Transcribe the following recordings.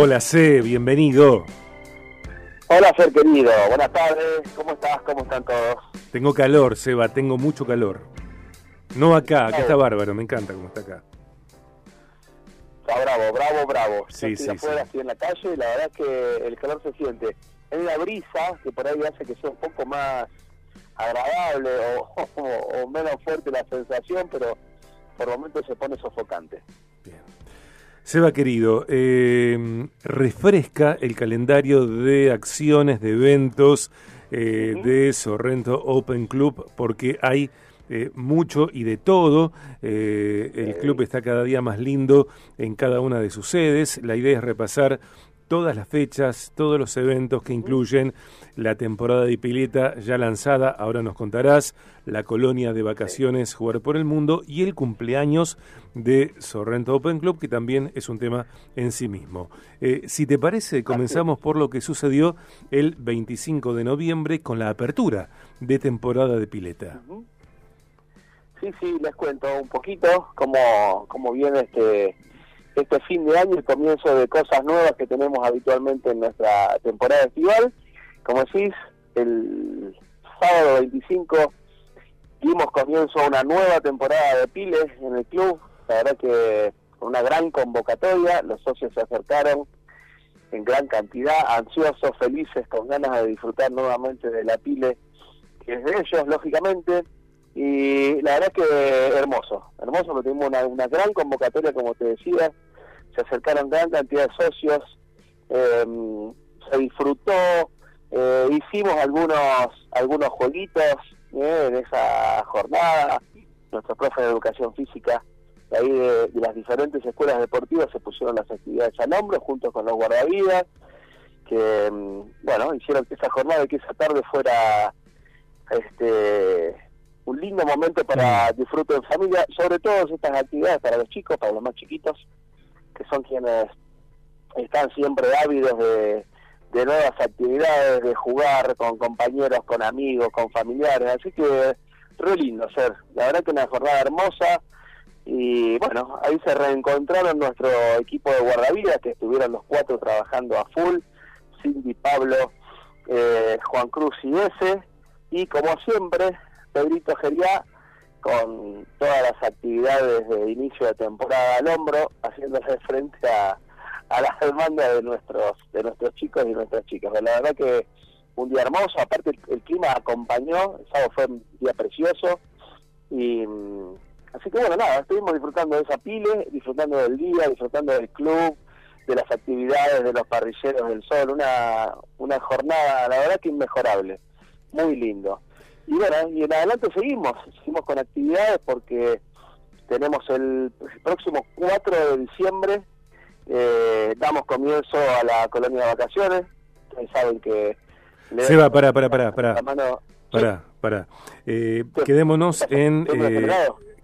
Hola C, bienvenido. Hola ser querido, buenas tardes, ¿cómo estás? ¿Cómo están todos? Tengo calor, Seba, tengo mucho calor. No acá, acá está bárbaro, me encanta cómo está acá. Está bravo, bravo, bravo. Sí, sí, afuera, sí. en la calle y la verdad es que el calor se siente. Es la brisa que por ahí hace que sea un poco más agradable o, o menos fuerte la sensación, pero por momentos se pone sofocante. Bien. Seba querido, eh, refresca el calendario de acciones, de eventos eh, de Sorrento Open Club, porque hay eh, mucho y de todo. Eh, el club está cada día más lindo en cada una de sus sedes. La idea es repasar todas las fechas, todos los eventos que incluyen la temporada de pileta ya lanzada, ahora nos contarás, la colonia de vacaciones Jugar por el Mundo y el cumpleaños de Sorrento Open Club, que también es un tema en sí mismo. Eh, si te parece, comenzamos por lo que sucedió el 25 de noviembre con la apertura de temporada de pileta. Sí, sí, les cuento un poquito cómo, cómo viene este este fin de año, el comienzo de cosas nuevas que tenemos habitualmente en nuestra temporada estival. Como decís, el sábado 25 dimos comienzo a una nueva temporada de piles en el club. La verdad que una gran convocatoria, los socios se acercaron en gran cantidad, ansiosos, felices, con ganas de disfrutar nuevamente de la pile, que es de ellos, lógicamente. Y la verdad que hermoso, hermoso, porque tuvimos una, una gran convocatoria, como te decía, se acercaron gran cantidad de socios, eh, se disfrutó, eh, hicimos algunos algunos jueguitos eh, en esa jornada, nuestros profes de educación física de ahí de, de, las diferentes escuelas deportivas se pusieron las actividades al hombro junto con los guardavidas, que bueno, hicieron que esa jornada y que esa tarde fuera este un lindo momento para disfrute en familia, sobre todo estas actividades para los chicos, para los más chiquitos, que son quienes están siempre ávidos de, de nuevas actividades, de jugar con compañeros, con amigos, con familiares, así que re lindo ser, la verdad que una jornada hermosa. Y bueno, ahí se reencontraron nuestro equipo de guardavidas que estuvieron los cuatro trabajando a full, Cindy, Pablo, eh, Juan Cruz y ese, y como siempre, Pedrito Geriá con todas las actividades de inicio de temporada al hombro, haciéndose frente a, a las demandas de nuestros de nuestros chicos y nuestras chicas. La verdad que un día hermoso, aparte el, el clima acompañó, el sábado fue un día precioso y así que bueno, nada, estuvimos disfrutando de esa pile, disfrutando del día, disfrutando del club, de las actividades de los parrilleros del sol, una, una jornada, la verdad que inmejorable, muy lindo. Y bueno, y en adelante seguimos, seguimos con actividades porque tenemos el próximo 4 de diciembre, eh, damos comienzo a la colonia de vacaciones, ustedes saben que... Seba, para, para, para, para. Para, para. Eh, quedémonos en... Eh,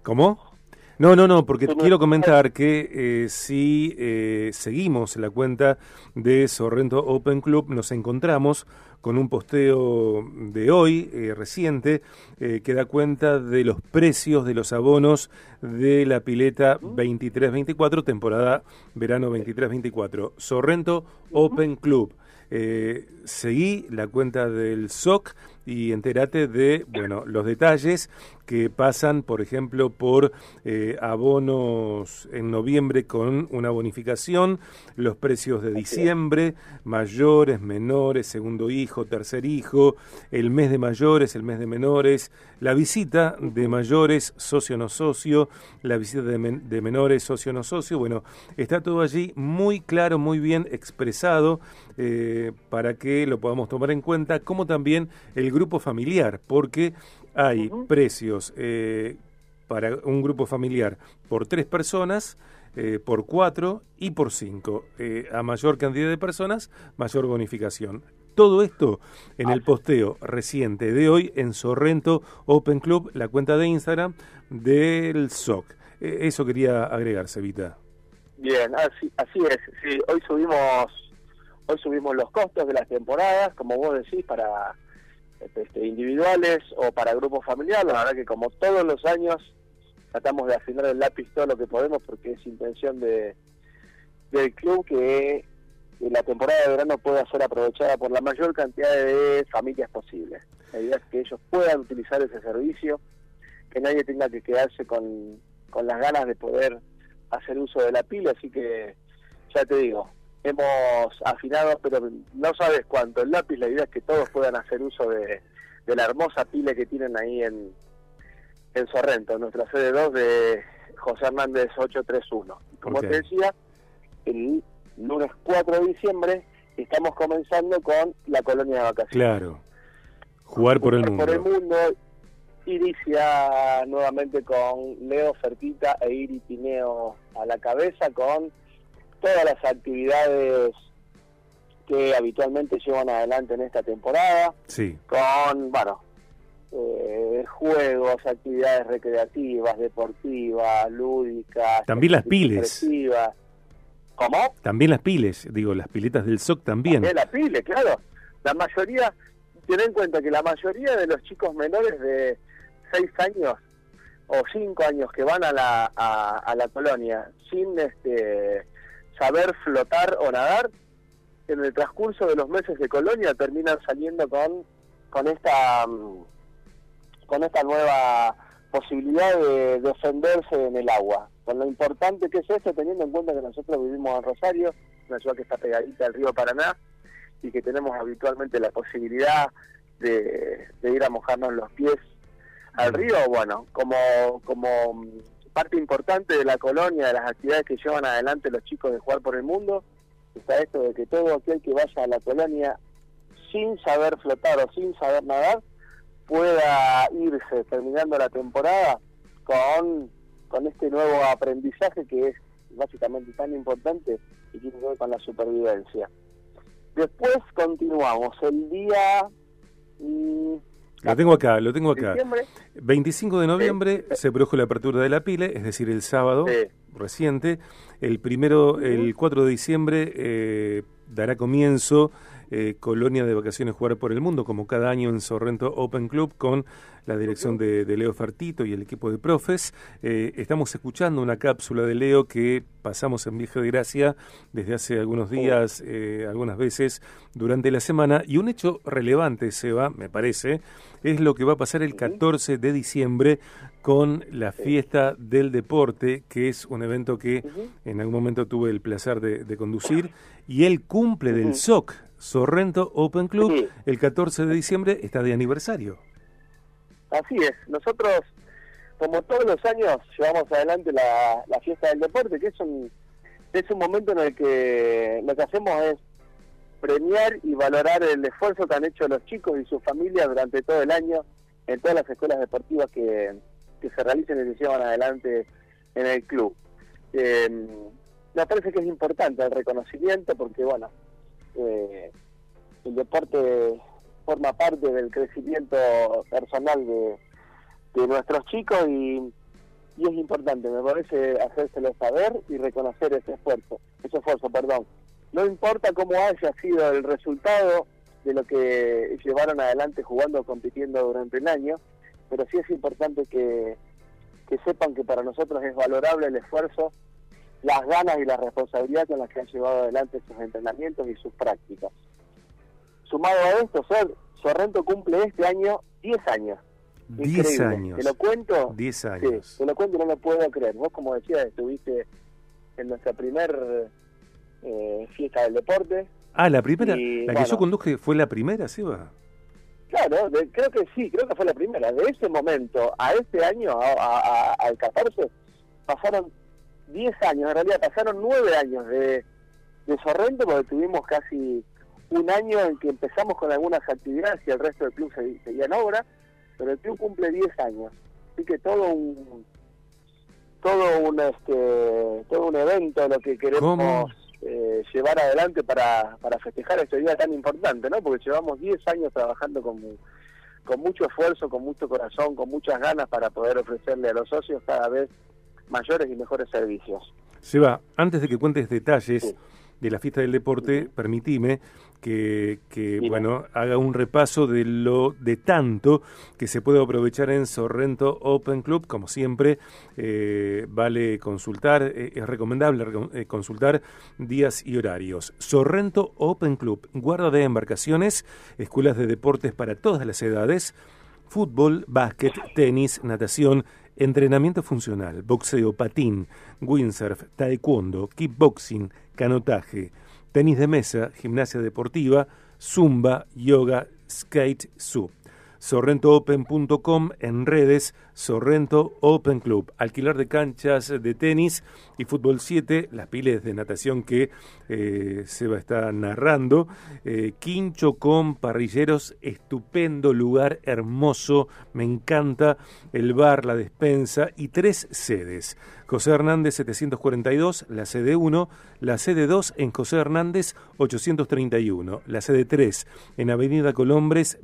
¿Cómo? No, no, no, porque quiero comentar que eh, si eh, seguimos la cuenta de Sorrento Open Club, nos encontramos con un posteo de hoy, eh, reciente, eh, que da cuenta de los precios de los abonos de la pileta 23-24, temporada verano 23-24. Sorrento Open Club. Eh, seguí la cuenta del SOC y entérate de bueno los detalles que pasan por ejemplo por eh, abonos en noviembre con una bonificación los precios de diciembre mayores menores segundo hijo tercer hijo el mes de mayores el mes de menores la visita de mayores socio no socio la visita de, men de menores socio no socio bueno está todo allí muy claro muy bien expresado eh, para que lo podamos tomar en cuenta, como también el grupo familiar, porque hay uh -huh. precios eh, para un grupo familiar por tres personas, eh, por cuatro y por cinco. Eh, a mayor cantidad de personas, mayor bonificación. Todo esto en el posteo reciente de hoy en Sorrento Open Club, la cuenta de Instagram del SOC. eso quería agregar, Sevita. Bien, así, así es. Sí, hoy subimos Hoy subimos los costos de las temporadas, como vos decís, para este, individuales o para grupos familiares. La verdad que como todos los años tratamos de afinar el lápiz todo lo que podemos porque es intención de del club que la temporada de verano pueda ser aprovechada por la mayor cantidad de familias posible. La idea es que ellos puedan utilizar ese servicio, que nadie tenga que quedarse con, con las ganas de poder hacer uso de la pila, así que ya te digo, hemos afinado, pero no sabes cuánto el lápiz, la idea es que todos puedan hacer uso de, de la hermosa pila que tienen ahí en, en Sorrento, nuestra sede 2 de José Hernández 831. Como te decía, el lunes 4 de diciembre estamos comenzando con la colonia de vacaciones. Claro, jugar por el mundo. Por el mundo, inicia nuevamente con Leo Fertita e Iri Pineo a la cabeza con todas las actividades que habitualmente llevan adelante en esta temporada. Sí. Con, bueno, eh, juegos, actividades recreativas, deportivas, lúdicas. También las piles. ¿Cómo? También las piles, digo, las piletas del SOC también. También las piles, claro. La mayoría, ten en cuenta que la mayoría de los chicos menores de 6 años o 5 años que van a la, a la colonia sin este saber flotar o nadar, en el transcurso de los meses de colonia terminan saliendo con, con esta mm, con esta nueva posibilidad de defenderse en el agua. Con lo importante que es eso, teniendo en cuenta que nosotros vivimos en Rosario, una ciudad que está pegadita al río Paraná, y que tenemos habitualmente la posibilidad de, ir a mojarnos los pies al río, bueno, como, como mm, parte importante de la colonia, de las actividades que llevan adelante los chicos de Jugar por el Mundo, está esto de que todo aquel que vaya a la colonia sin saber flotar o sin saber nadar, pueda irse terminando la temporada con, con este nuevo aprendizaje que es básicamente tan importante y tiene que ver con la supervivencia. Después continuamos el día... Lo tengo acá, lo tengo acá. 25 de noviembre se produjo la apertura de la pile, es decir, el sábado reciente. El primero, el 4 de diciembre, eh, dará comienzo eh, Colonia de Vacaciones Jugar por el Mundo, como cada año en Sorrento Open Club, con la dirección de, Leo Fartito y el equipo de profes. Eh, estamos escuchando una cápsula de Leo que pasamos en Viejo de Gracia desde hace algunos días, eh, algunas veces durante la semana, y un hecho relevante, Seba, me parece, es lo que va a pasar el 14 de diciembre con la fiesta del deporte, que es un evento que en algún momento tuve el placer de, conducir, y el cumple del SOC, Sorrento Open Club, el 14 de diciembre está de aniversario. Así es, nosotros como todos los años llevamos adelante la, fiesta del deporte, que es un, es un momento en el que lo que hacemos es premiar y valorar el esfuerzo que han hecho los chicos y sus familias durante todo el año en todas las escuelas deportivas que, se realicen y se llevan adelante en el club. Eh, me parece que es importante el reconocimiento porque, bueno, eh, el deporte forma parte del crecimiento personal de, nuestros chicos y, es importante, me parece hacérselo saber y reconocer ese esfuerzo, ese esfuerzo, perdón. No importa cómo haya sido el resultado de lo que llevaron adelante jugando o compitiendo durante el año, pero sí es importante que sepan que para nosotros es valorable el esfuerzo, las ganas y la responsabilidad con las que han llevado adelante sus entrenamientos y sus prácticas. Sumado a esto, Sorrento cumple este año 10 años. 10 años. ¿Te lo cuento? 10 años. Sí, te lo cuento y no lo puedo creer. Vos, como decías, estuviste en nuestra primer eh, fiesta del deporte. Ah, la primera. la que yo conduje fue la primera, ¿sí va? Claro, creo que sí, creo que fue la primera. De ese momento a este año, al 14, pasaron 10 años, en realidad pasaron 9 años de, de Sorrento porque tuvimos casi un año en que empezamos con algunas actividades y el resto del club seguía en obra, pero el club cumple 10 años. Así que todo un todo un este todo un evento lo que queremos eh, llevar adelante para, para festejar este día tan importante, ¿no? Porque llevamos 10 años trabajando con, con mucho esfuerzo, con mucho corazón, con muchas ganas para poder ofrecerle a los socios cada vez mayores y mejores servicios. Seba, antes de que cuentes detalles, de la fiesta del deporte, permitime que, bueno, haga un repaso de lo de tanto que se puede aprovechar en Sorrento Open Club. Como siempre, eh, vale consultar, eh, es recomendable eh, consultar días y horarios. Sorrento Open Club, guarda de embarcaciones, escuelas de deportes para todas las edades, fútbol, básquet, tenis, natación, entrenamiento funcional, boxeo, patín, windsurf, taekwondo, kickboxing, canotaje tenis de mesa, gimnasia deportiva, zumba, yoga, skate, sub. SorrentoOpen.com en redes, Sorrento Open Club, alquilar de canchas de tenis y fútbol 7, las piles de natación que eh, Seba está narrando, eh, Quincho con parrilleros, estupendo lugar, hermoso, me encanta el bar, la despensa y tres sedes. José Hernández 742, la sede 1, la sede 2 en José Hernández 831, la sede 3 en Avenida Colombres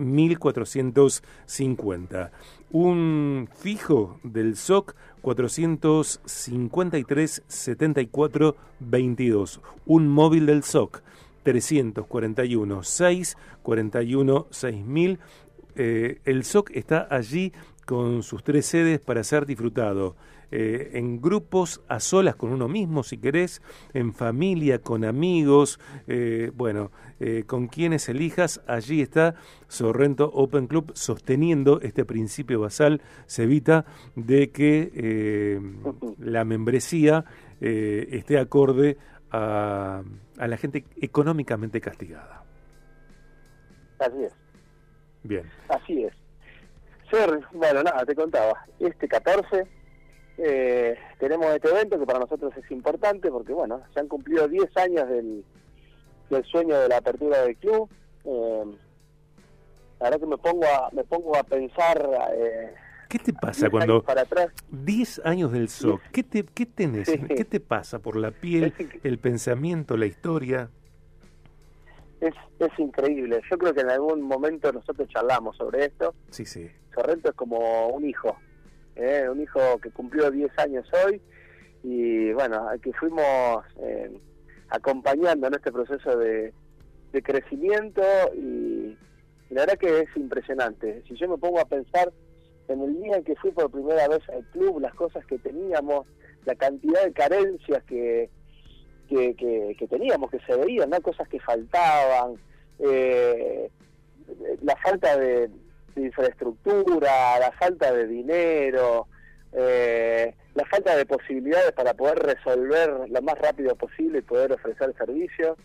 1450. Un fijo del SOC 453 74 22. Un móvil del SOC 341 6 41 6000. el SOC está allí con sus tres sedes para ser disfrutado. Eh, en grupos, a solas con uno mismo si querés, en familia, con amigos, eh, bueno, eh, con quienes elijas, allí está Sorrento Open Club sosteniendo este principio basal, se evita de que la membresía esté acorde a, a la gente económicamente castigada. Así es. Bien. Así es. Ser, bueno, nada, te contaba, este 14 eh, tenemos este evento que para nosotros es importante porque, bueno, se han cumplido 10 años del, del sueño de la apertura del club. Eh, la verdad que me pongo a, me pongo a pensar... Eh, ¿Qué te pasa cuando... Para atrás. 10 años del SOC, ¿qué, te, qué tenés? ¿Qué te pasa por la piel, el pensamiento, la historia? Es, es increíble. Yo creo que en algún momento nosotros charlamos sobre esto. Sí, sí. Sorrento es como un hijo. ¿eh? un hijo que cumplió 10 años hoy y bueno, que fuimos eh, acompañando en este proceso de, crecimiento y, la verdad que es impresionante. Si yo me pongo a pensar en el día en que fui por primera vez al club, las cosas que teníamos, la cantidad de carencias que, que, teníamos, que se veían, ¿no? cosas que faltaban, eh, la falta de, infraestructura, la falta de dinero, eh, la falta de posibilidades para poder resolver lo más rápido posible y poder ofrecer servicios.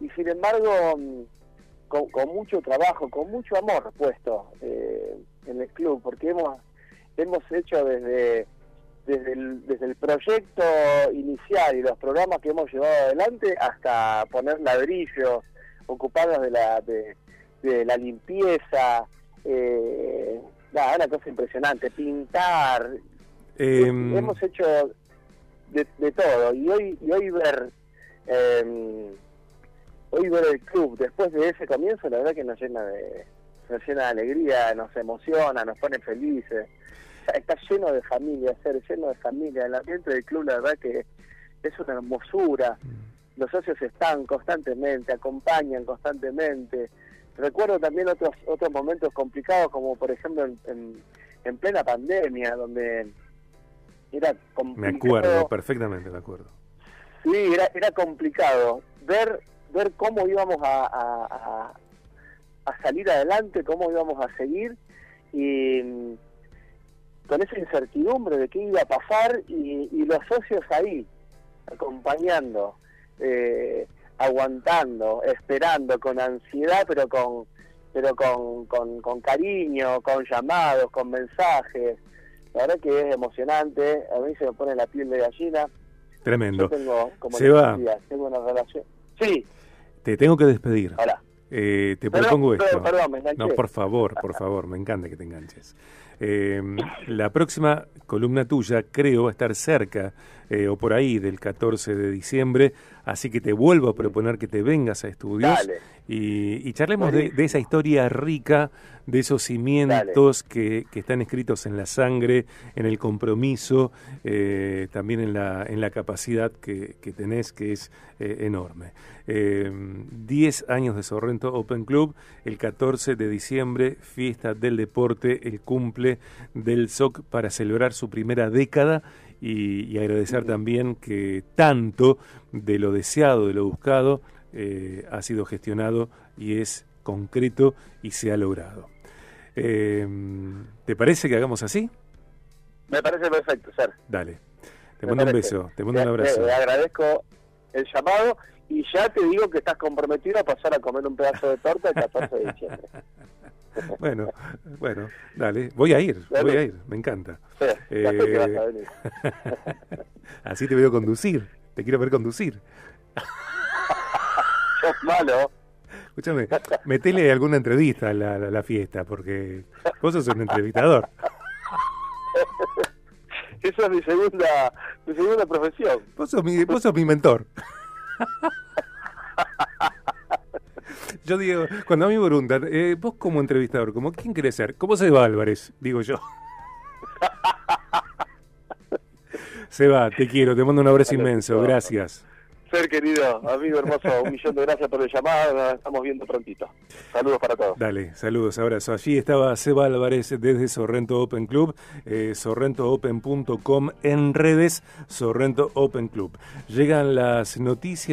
Y sin embargo, mm, con, mucho trabajo, con mucho amor puesto eh, en el club, porque hemos, hemos hecho desde, desde, el, desde el proyecto inicial y los programas que hemos llevado adelante hasta poner ladrillos, ocuparnos de la, de, de la limpieza, eh, nada, una cosa impresionante, pintar, em, hemos hecho de, todo y hoy y hoy ver eh, hoy ver el club después de ese comienzo la verdad que nos llena de nos llena de alegría, nos emociona, nos pone felices. Está lleno de familia, ser lleno de familia. El ambiente del club, la verdad que es una hermosura. Los socios están constantemente, acompañan constantemente. Recuerdo también otros otros momentos complicados, como por ejemplo en, en, plena pandemia, donde era complicado. Me acuerdo, perfectamente me acuerdo. Sí, era, era complicado ver ver cómo íbamos a, a, salir adelante, cómo íbamos a seguir y con esa incertidumbre de qué iba a pasar y, y los socios ahí, acompañando. Eh, aguantando, esperando con ansiedad, pero con pero con, con, cariño, con llamados, con mensajes. La verdad que es emocionante, a mí se me pone la piel de gallina. Tremendo. tengo, como tengo una relación. Sí. Te tengo que despedir. Hola. Eh, te propongo esto. no, por favor, por favor, me encanta que te enganches. Eh, la próxima columna tuya creo estar cerca eh, o por ahí del 14 de diciembre así que te vuelvo a proponer que te vengas a estudios y, charlemos de, esa historia rica, de esos cimientos que, están escritos en la sangre, en el compromiso, eh, también en la, en la capacidad que, tenés, que es eh, enorme. 10 años de Sorrento Open Club, el 14 de diciembre, fiesta del deporte, el cumple del SOC para celebrar su primera década y, agradecer también que tanto de lo deseado, de lo buscado, eh, ha sido gestionado y es concreto y se ha logrado. Eh, ¿Te parece que hagamos así? Me parece perfecto, Ser. Dale. Te mando un beso, te mando un abrazo. Te, agradezco el llamado y ya te digo que estás comprometido a pasar a comer un pedazo de torta el 14 de diciembre. bueno, bueno, dale, voy a ir, voy a ir, me encanta. Eh, así te veo conducir, te quiero ver conducir. Sos malo. Escúchame, metele alguna entrevista a la, fiesta, porque vos sos un entrevistador. Esa es mi segunda, mi segunda profesión. Vos sos mi, vos sos mi mentor. Yo digo, cuando a mí me preguntan, eh, vos como entrevistador, ¿como quién querés ser? ¿Cómo se va Álvarez? Digo yo. se va, te quiero, te mando un abrazo inmenso, gracias. Ser querido, amigo hermoso, un millón de gracias por el llamado, nos estamos viendo prontito. Saludos para todos. Dale, saludos, abrazo. Allí estaba Seba Álvarez desde Sorrento Open Club, eh, sorrentoopen.com en redes, Sorrento Open Club. Llegan las noticias.